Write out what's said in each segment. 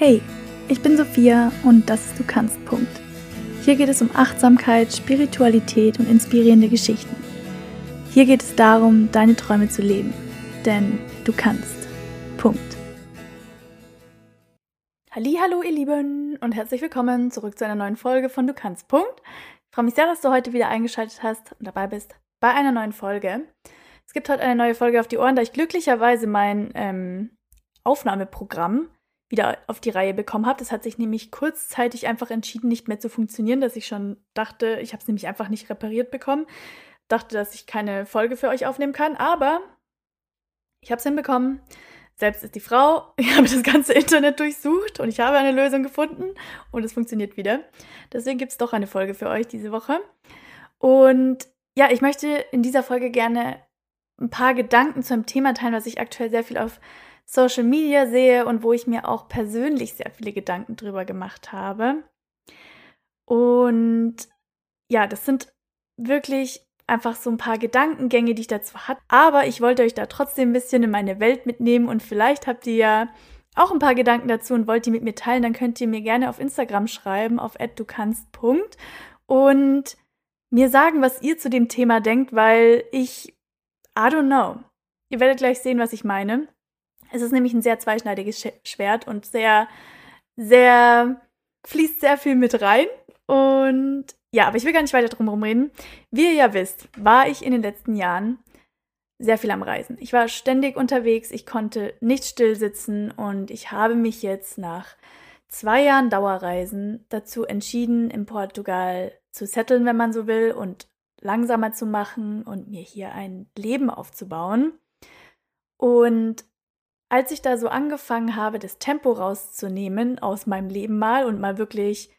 Hey, ich bin Sophia und das ist Du kannst. Punkt. Hier geht es um Achtsamkeit, Spiritualität und inspirierende Geschichten. Hier geht es darum, deine Träume zu leben. Denn du kannst. Punkt. Hallo, ihr Lieben und herzlich willkommen zurück zu einer neuen Folge von Du kannst. Punkt. Ich freue mich sehr, dass du heute wieder eingeschaltet hast und dabei bist bei einer neuen Folge. Es gibt heute eine neue Folge auf die Ohren, da ich glücklicherweise mein ähm, Aufnahmeprogramm wieder auf die Reihe bekommen habe. Das hat sich nämlich kurzzeitig einfach entschieden, nicht mehr zu funktionieren, dass ich schon dachte, ich habe es nämlich einfach nicht repariert bekommen. Dachte, dass ich keine Folge für euch aufnehmen kann, aber ich habe es hinbekommen. Selbst ist die Frau. Ich habe das ganze Internet durchsucht und ich habe eine Lösung gefunden und es funktioniert wieder. Deswegen gibt es doch eine Folge für euch diese Woche. Und ja, ich möchte in dieser Folge gerne ein paar Gedanken zu einem Thema teilen, was ich aktuell sehr viel auf Social Media sehe und wo ich mir auch persönlich sehr viele Gedanken drüber gemacht habe. Und ja, das sind wirklich einfach so ein paar Gedankengänge, die ich dazu hatte. Aber ich wollte euch da trotzdem ein bisschen in meine Welt mitnehmen und vielleicht habt ihr ja auch ein paar Gedanken dazu und wollt die mit mir teilen, dann könnt ihr mir gerne auf Instagram schreiben, auf @dukanst. und mir sagen, was ihr zu dem Thema denkt, weil ich I don't know. Ihr werdet gleich sehen, was ich meine. Es ist nämlich ein sehr zweischneidiges Schwert und sehr, sehr, fließt sehr viel mit rein. Und ja, aber ich will gar nicht weiter drum reden. Wie ihr ja wisst, war ich in den letzten Jahren sehr viel am Reisen. Ich war ständig unterwegs, ich konnte nicht still sitzen und ich habe mich jetzt nach zwei Jahren Dauerreisen dazu entschieden, in Portugal zu setteln, wenn man so will, und langsamer zu machen und mir hier ein Leben aufzubauen. Und als ich da so angefangen habe, das Tempo rauszunehmen aus meinem Leben mal und mal wirklich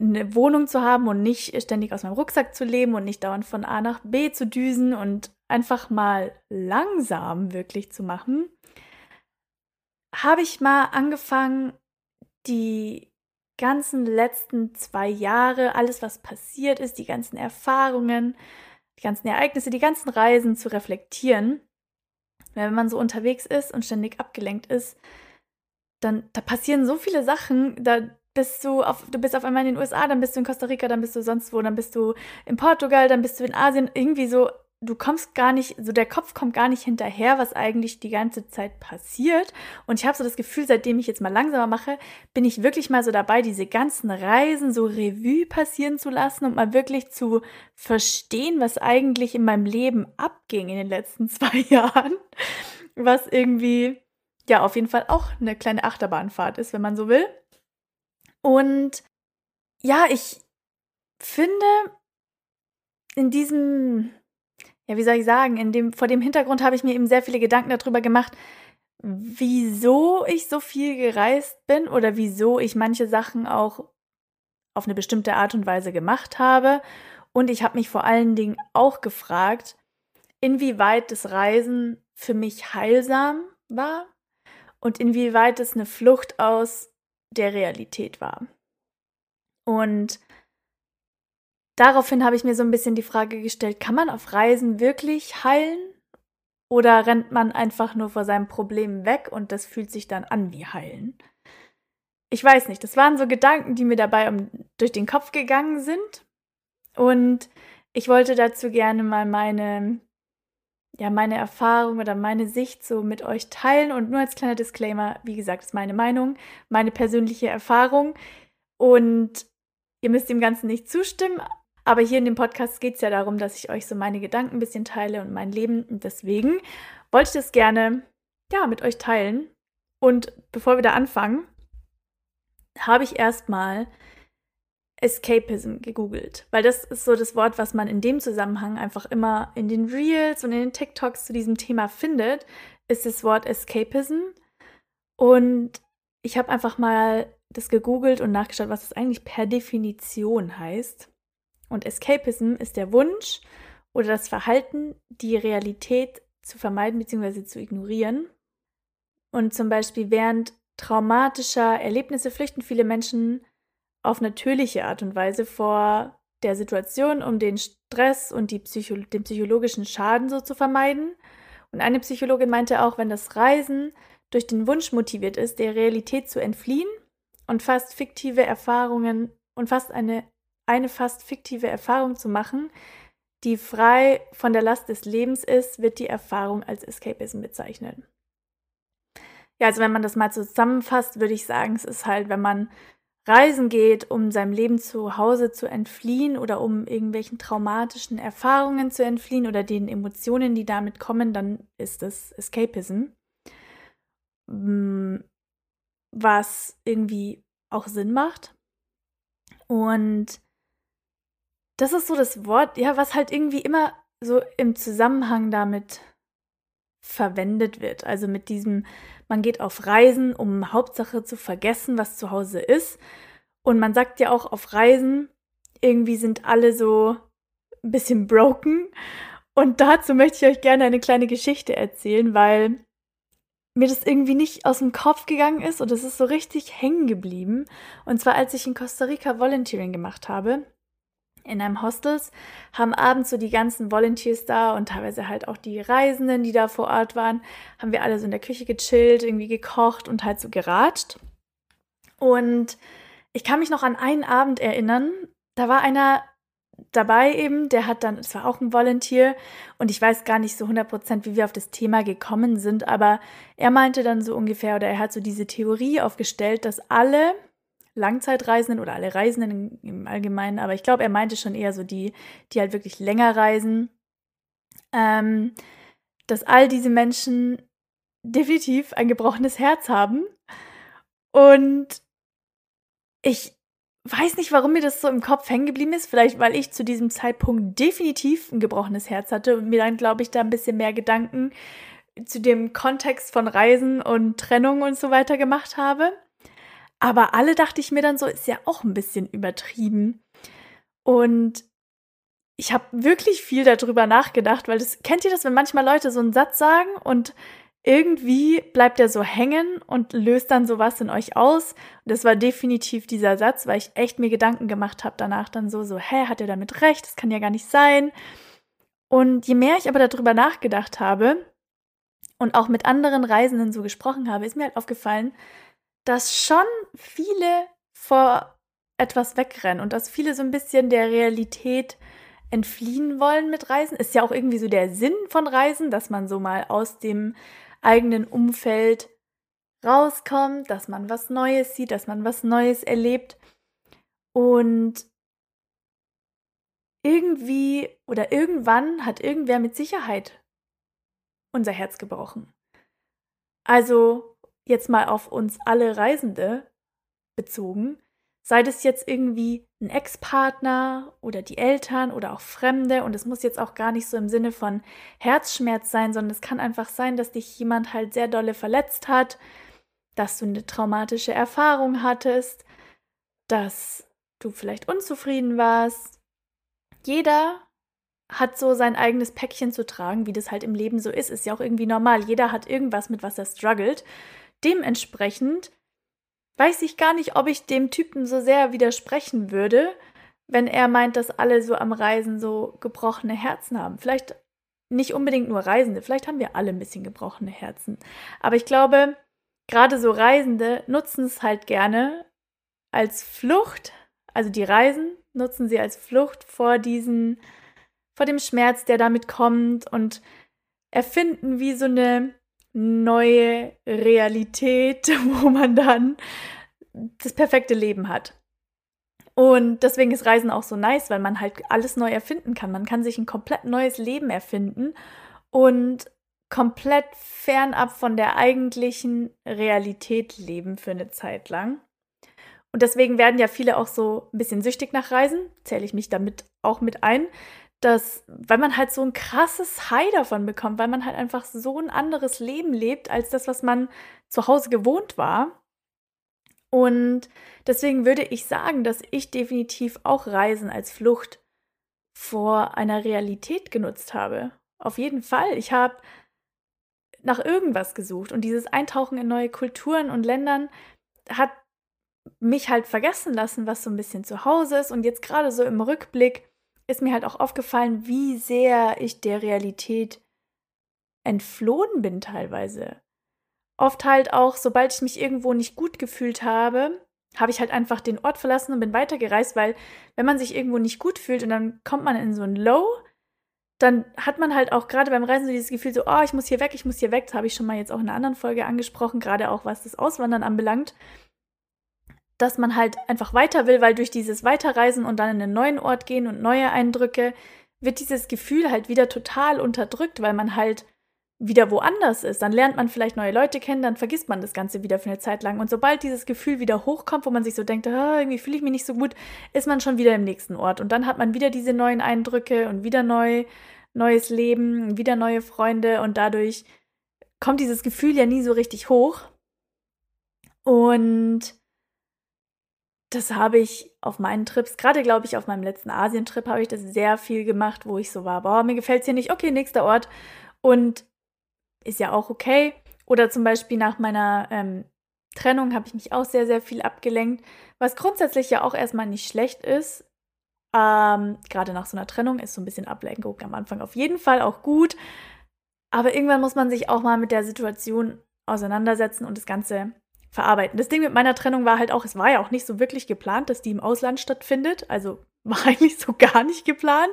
eine Wohnung zu haben und nicht ständig aus meinem Rucksack zu leben und nicht dauernd von A nach B zu düsen und einfach mal langsam wirklich zu machen, habe ich mal angefangen, die ganzen letzten zwei Jahre, alles, was passiert ist, die ganzen Erfahrungen, die ganzen Ereignisse, die ganzen Reisen zu reflektieren wenn man so unterwegs ist und ständig abgelenkt ist, dann da passieren so viele Sachen, da bist du auf, du bist auf einmal in den USA, dann bist du in Costa Rica, dann bist du sonst wo, dann bist du in Portugal, dann bist du in Asien, irgendwie so du kommst gar nicht, so der Kopf kommt gar nicht hinterher, was eigentlich die ganze Zeit passiert. Und ich habe so das Gefühl, seitdem ich jetzt mal langsamer mache, bin ich wirklich mal so dabei, diese ganzen Reisen so Revue passieren zu lassen und mal wirklich zu verstehen, was eigentlich in meinem Leben abging in den letzten zwei Jahren. Was irgendwie, ja, auf jeden Fall auch eine kleine Achterbahnfahrt ist, wenn man so will. Und ja, ich finde, in diesem ja, wie soll ich sagen, dem, vor dem Hintergrund habe ich mir eben sehr viele Gedanken darüber gemacht, wieso ich so viel gereist bin oder wieso ich manche Sachen auch auf eine bestimmte Art und Weise gemacht habe. Und ich habe mich vor allen Dingen auch gefragt, inwieweit das Reisen für mich heilsam war und inwieweit es eine Flucht aus der Realität war. Und daraufhin habe ich mir so ein bisschen die Frage gestellt, kann man auf Reisen wirklich heilen? Oder rennt man einfach nur vor seinem Problem weg und das fühlt sich dann an wie heilen? Ich weiß nicht, das waren so Gedanken, die mir dabei um, durch den Kopf gegangen sind. Und ich wollte dazu gerne mal meine, ja, meine Erfahrung oder meine Sicht so mit euch teilen. Und nur als kleiner Disclaimer, wie gesagt, ist meine Meinung, meine persönliche Erfahrung. Und ihr müsst dem Ganzen nicht zustimmen, aber hier in dem Podcast geht es ja darum, dass ich euch so meine Gedanken ein bisschen teile und mein Leben. Und deswegen wollte ich das gerne ja, mit euch teilen. Und bevor wir da anfangen, habe ich erstmal Escapism gegoogelt, weil das ist so das Wort, was man in dem Zusammenhang einfach immer in den Reels und in den TikToks zu diesem Thema findet, ist das Wort Escapism. Und ich habe einfach mal das gegoogelt und nachgeschaut, was es eigentlich per Definition heißt. Und Escapism ist der Wunsch oder das Verhalten, die Realität zu vermeiden bzw. zu ignorieren. Und zum Beispiel während traumatischer Erlebnisse flüchten viele Menschen auf natürliche Art und Weise vor der Situation, um den Stress und Psycho den psychologischen Schaden so zu vermeiden. Und eine Psychologin meinte auch, wenn das Reisen durch den Wunsch motiviert ist, der Realität zu entfliehen, und fast fiktive Erfahrungen und fast eine, eine fast fiktive Erfahrung zu machen, die frei von der Last des Lebens ist, wird die Erfahrung als Escapism bezeichnen. Ja, also wenn man das mal zusammenfasst, würde ich sagen, es ist halt, wenn man reisen geht, um seinem Leben zu Hause zu entfliehen oder um irgendwelchen traumatischen Erfahrungen zu entfliehen oder den Emotionen, die damit kommen, dann ist das Escapism. Mm, was irgendwie auch Sinn macht. Und das ist so das Wort, ja, was halt irgendwie immer so im Zusammenhang damit verwendet wird. Also mit diesem, man geht auf Reisen, um Hauptsache zu vergessen, was zu Hause ist. Und man sagt ja auch auf Reisen, irgendwie sind alle so ein bisschen broken. Und dazu möchte ich euch gerne eine kleine Geschichte erzählen, weil mir das irgendwie nicht aus dem Kopf gegangen ist und es ist so richtig hängen geblieben. Und zwar, als ich in Costa Rica Volunteering gemacht habe in einem Hostels, haben abends so die ganzen Volunteers da und teilweise halt auch die Reisenden, die da vor Ort waren, haben wir alle so in der Küche gechillt, irgendwie gekocht und halt so geratscht. Und ich kann mich noch an einen Abend erinnern, da war einer dabei eben, der hat dann, es war auch ein Volunteer und ich weiß gar nicht so 100%, wie wir auf das Thema gekommen sind, aber er meinte dann so ungefähr oder er hat so diese Theorie aufgestellt, dass alle Langzeitreisenden oder alle Reisenden im Allgemeinen, aber ich glaube, er meinte schon eher so die, die halt wirklich länger reisen, ähm, dass all diese Menschen definitiv ein gebrochenes Herz haben. Und ich weiß nicht, warum mir das so im Kopf hängen geblieben ist. Vielleicht, weil ich zu diesem Zeitpunkt definitiv ein gebrochenes Herz hatte und mir dann, glaube ich, da ein bisschen mehr Gedanken zu dem Kontext von Reisen und Trennung und so weiter gemacht habe. Aber alle dachte ich mir dann so, ist ja auch ein bisschen übertrieben. Und ich habe wirklich viel darüber nachgedacht, weil das kennt ihr das, wenn manchmal Leute so einen Satz sagen und irgendwie bleibt er so hängen und löst dann sowas in euch aus. Und das war definitiv dieser Satz, weil ich echt mir Gedanken gemacht habe danach dann so, so, hä, hat er damit recht? Das kann ja gar nicht sein. Und je mehr ich aber darüber nachgedacht habe und auch mit anderen Reisenden so gesprochen habe, ist mir halt aufgefallen, dass schon viele vor etwas wegrennen und dass viele so ein bisschen der Realität entfliehen wollen mit Reisen. Ist ja auch irgendwie so der Sinn von Reisen, dass man so mal aus dem eigenen Umfeld rauskommt, dass man was Neues sieht, dass man was Neues erlebt. Und irgendwie oder irgendwann hat irgendwer mit Sicherheit unser Herz gebrochen. Also jetzt mal auf uns alle Reisende bezogen, sei das jetzt irgendwie ein Ex-Partner oder die Eltern oder auch Fremde und es muss jetzt auch gar nicht so im Sinne von Herzschmerz sein, sondern es kann einfach sein, dass dich jemand halt sehr dolle verletzt hat, dass du eine traumatische Erfahrung hattest, dass du vielleicht unzufrieden warst. Jeder hat so sein eigenes Päckchen zu tragen, wie das halt im Leben so ist, ist ja auch irgendwie normal. Jeder hat irgendwas, mit was er struggelt. Dementsprechend weiß ich gar nicht, ob ich dem Typen so sehr widersprechen würde, wenn er meint, dass alle so am Reisen so gebrochene Herzen haben. Vielleicht nicht unbedingt nur Reisende, vielleicht haben wir alle ein bisschen gebrochene Herzen. Aber ich glaube, gerade so Reisende nutzen es halt gerne als Flucht, also die Reisen nutzen sie als Flucht vor diesen, vor dem Schmerz, der damit kommt und erfinden wie so eine neue Realität, wo man dann das perfekte Leben hat. Und deswegen ist Reisen auch so nice, weil man halt alles neu erfinden kann. Man kann sich ein komplett neues Leben erfinden und komplett fernab von der eigentlichen Realität leben für eine Zeit lang. Und deswegen werden ja viele auch so ein bisschen süchtig nach Reisen, zähle ich mich damit auch mit ein, dass, weil man halt so ein krasses High davon bekommt, weil man halt einfach so ein anderes Leben lebt als das, was man zu Hause gewohnt war. Und deswegen würde ich sagen, dass ich definitiv auch Reisen als Flucht vor einer Realität genutzt habe. Auf jeden Fall. Ich habe nach irgendwas gesucht und dieses Eintauchen in neue Kulturen und Ländern hat mich halt vergessen lassen, was so ein bisschen zu Hause ist. Und jetzt gerade so im Rückblick ist mir halt auch aufgefallen, wie sehr ich der Realität entflohen bin teilweise. Oft halt auch, sobald ich mich irgendwo nicht gut gefühlt habe, habe ich halt einfach den Ort verlassen und bin weitergereist, weil wenn man sich irgendwo nicht gut fühlt und dann kommt man in so ein Low, dann hat man halt auch gerade beim Reisen so dieses Gefühl so, oh, ich muss hier weg, ich muss hier weg. Das habe ich schon mal jetzt auch in einer anderen Folge angesprochen, gerade auch was das Auswandern anbelangt, dass man halt einfach weiter will, weil durch dieses Weiterreisen und dann in einen neuen Ort gehen und neue Eindrücke wird dieses Gefühl halt wieder total unterdrückt, weil man halt wieder woanders ist. Dann lernt man vielleicht neue Leute kennen, dann vergisst man das Ganze wieder für eine Zeit lang. Und sobald dieses Gefühl wieder hochkommt, wo man sich so denkt, ah, irgendwie fühle ich mich nicht so gut, ist man schon wieder im nächsten Ort. Und dann hat man wieder diese neuen Eindrücke und wieder neu, neues Leben, wieder neue Freunde und dadurch kommt dieses Gefühl ja nie so richtig hoch. Und das habe ich auf meinen Trips, gerade glaube ich auf meinem letzten Asientrip habe ich das sehr viel gemacht, wo ich so war, boah, mir gefällt es hier nicht, okay, nächster Ort. Und ist ja auch okay. Oder zum Beispiel nach meiner ähm, Trennung habe ich mich auch sehr, sehr viel abgelenkt, was grundsätzlich ja auch erstmal nicht schlecht ist. Ähm, Gerade nach so einer Trennung ist so ein bisschen Ablenkung am Anfang auf jeden Fall auch gut. Aber irgendwann muss man sich auch mal mit der Situation auseinandersetzen und das Ganze verarbeiten. Das Ding mit meiner Trennung war halt auch, es war ja auch nicht so wirklich geplant, dass die im Ausland stattfindet. Also war eigentlich so gar nicht geplant.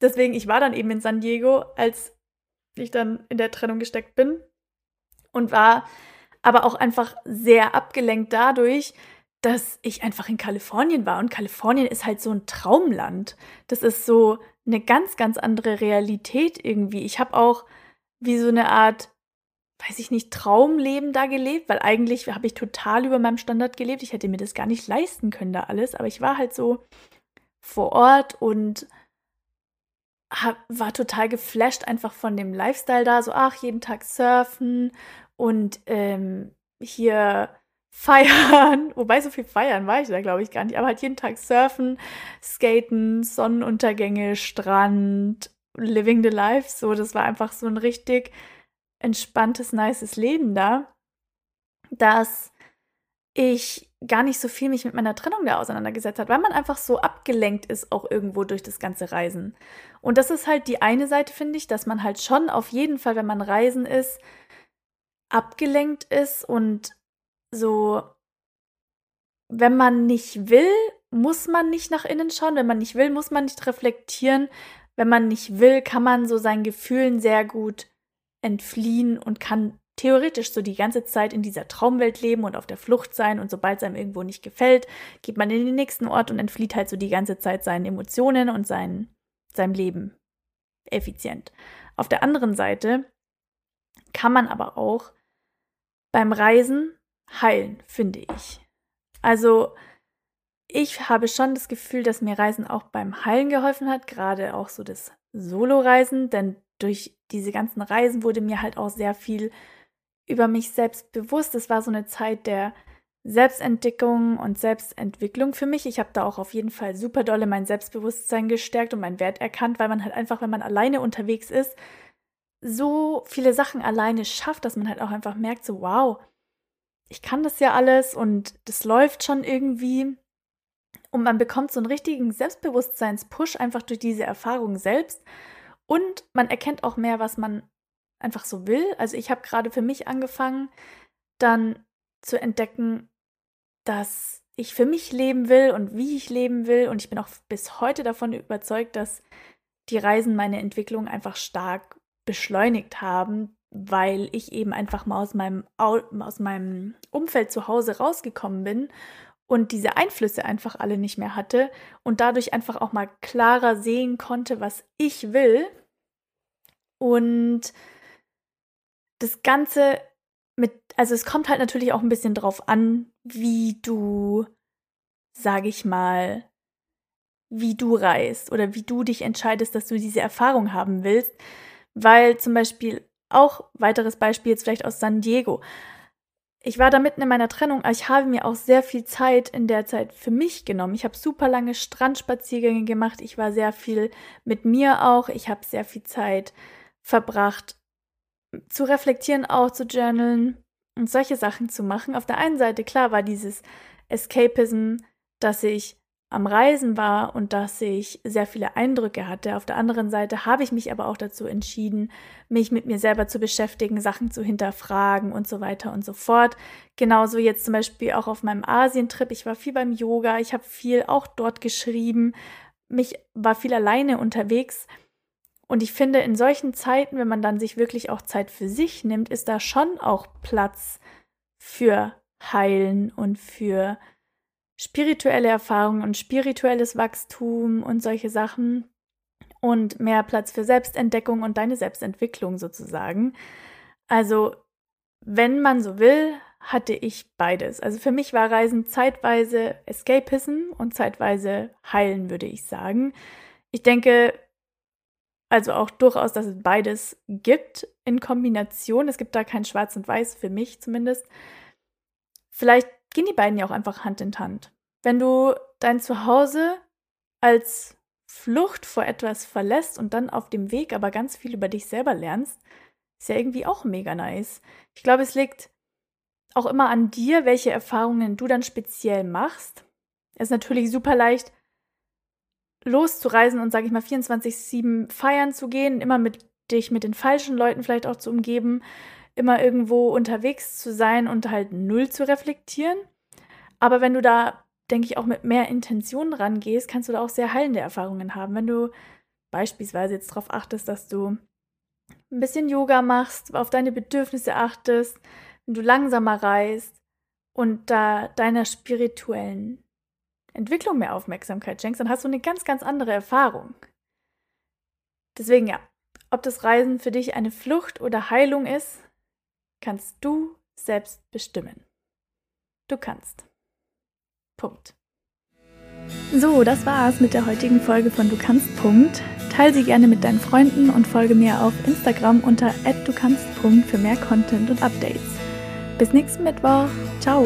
Deswegen, ich war dann eben in San Diego, als ich dann in der Trennung gesteckt bin und war aber auch einfach sehr abgelenkt dadurch, dass ich einfach in Kalifornien war. Und Kalifornien ist halt so ein Traumland. Das ist so eine ganz, ganz andere Realität irgendwie. Ich habe auch wie so eine Art, weiß ich nicht, Traumleben da gelebt, weil eigentlich habe ich total über meinem Standard gelebt. Ich hätte mir das gar nicht leisten können, da alles. Aber ich war halt so vor Ort und hab, war total geflasht einfach von dem Lifestyle da. So, ach, jeden Tag surfen und ähm, hier feiern. Wobei so viel feiern war ich da, glaube ich, gar nicht. Aber halt jeden Tag surfen, skaten, Sonnenuntergänge, Strand, living the life. So, das war einfach so ein richtig entspanntes, nices Leben da, dass ich gar nicht so viel mich mit meiner Trennung da auseinandergesetzt hat, weil man einfach so abgelenkt ist auch irgendwo durch das ganze Reisen. Und das ist halt die eine Seite, finde ich, dass man halt schon auf jeden Fall, wenn man reisen ist, abgelenkt ist und so, wenn man nicht will, muss man nicht nach innen schauen, wenn man nicht will, muss man nicht reflektieren, wenn man nicht will, kann man so seinen Gefühlen sehr gut entfliehen und kann theoretisch so die ganze Zeit in dieser Traumwelt leben und auf der Flucht sein und sobald es einem irgendwo nicht gefällt, geht man in den nächsten Ort und entflieht halt so die ganze Zeit seinen Emotionen und sein, seinem Leben effizient. Auf der anderen Seite kann man aber auch beim Reisen heilen, finde ich. Also ich habe schon das Gefühl, dass mir Reisen auch beim Heilen geholfen hat, gerade auch so das Solo-Reisen, denn durch diese ganzen Reisen wurde mir halt auch sehr viel über mich selbst bewusst. Es war so eine Zeit der Selbstentdeckung und Selbstentwicklung für mich. Ich habe da auch auf jeden Fall super dolle mein Selbstbewusstsein gestärkt und meinen Wert erkannt, weil man halt einfach, wenn man alleine unterwegs ist, so viele Sachen alleine schafft, dass man halt auch einfach merkt, so wow, ich kann das ja alles und das läuft schon irgendwie. Und man bekommt so einen richtigen Selbstbewusstseinspush einfach durch diese Erfahrung selbst. Und man erkennt auch mehr, was man einfach so will. Also ich habe gerade für mich angefangen, dann zu entdecken, dass ich für mich leben will und wie ich leben will. Und ich bin auch bis heute davon überzeugt, dass die Reisen meine Entwicklung einfach stark beschleunigt haben, weil ich eben einfach mal aus meinem, aus meinem Umfeld zu Hause rausgekommen bin und diese Einflüsse einfach alle nicht mehr hatte und dadurch einfach auch mal klarer sehen konnte, was ich will. Und das Ganze mit, also es kommt halt natürlich auch ein bisschen drauf an, wie du, sag ich mal, wie du reist oder wie du dich entscheidest, dass du diese Erfahrung haben willst. Weil zum Beispiel auch weiteres Beispiel jetzt vielleicht aus San Diego. Ich war da mitten in meiner Trennung, aber ich habe mir auch sehr viel Zeit in der Zeit für mich genommen. Ich habe super lange Strandspaziergänge gemacht. Ich war sehr viel mit mir auch. Ich habe sehr viel Zeit verbracht, zu reflektieren, auch zu journalen und solche Sachen zu machen. Auf der einen Seite, klar, war dieses Escapism, dass ich am Reisen war und dass ich sehr viele Eindrücke hatte. Auf der anderen Seite habe ich mich aber auch dazu entschieden, mich mit mir selber zu beschäftigen, Sachen zu hinterfragen und so weiter und so fort. Genauso jetzt zum Beispiel auch auf meinem Asientrip. Ich war viel beim Yoga, ich habe viel auch dort geschrieben, mich war viel alleine unterwegs. Und ich finde, in solchen Zeiten, wenn man dann sich wirklich auch Zeit für sich nimmt, ist da schon auch Platz für Heilen und für spirituelle Erfahrungen und spirituelles Wachstum und solche Sachen und mehr Platz für Selbstentdeckung und deine Selbstentwicklung sozusagen. Also, wenn man so will, hatte ich beides. Also für mich war Reisen zeitweise Escapism und zeitweise Heilen, würde ich sagen. Ich denke also auch durchaus, dass es beides gibt in Kombination. Es gibt da kein Schwarz und Weiß, für mich zumindest. Vielleicht gehen die beiden ja auch einfach Hand in Hand. Wenn du dein Zuhause als Flucht vor etwas verlässt und dann auf dem Weg aber ganz viel über dich selber lernst, ist ja irgendwie auch mega nice. Ich glaube, es liegt auch immer an dir, welche Erfahrungen du dann speziell machst. Es ist natürlich super leicht, loszureisen und, sage ich mal, 24-7 feiern zu gehen, immer mit dich mit den falschen Leuten vielleicht auch zu umgeben, immer irgendwo unterwegs zu sein und halt null zu reflektieren. Aber wenn du da, denke ich, auch mit mehr Intention rangehst, kannst du da auch sehr heilende Erfahrungen haben. Wenn du beispielsweise jetzt darauf achtest, dass du ein bisschen Yoga machst, auf deine Bedürfnisse achtest, wenn du langsamer reist und da deiner spirituellen Entwicklung mehr Aufmerksamkeit schenkst, dann hast du eine ganz, ganz andere Erfahrung. Deswegen ja, ob das Reisen für dich eine Flucht oder Heilung ist, kannst du selbst bestimmen. Du kannst. Punkt. So, das war's mit der heutigen Folge von Du kannst. Punkt. Teil sie gerne mit deinen Freunden und folge mir auf Instagram unter @du kannst. für mehr Content und Updates. Bis nächsten Mittwoch. Ciao.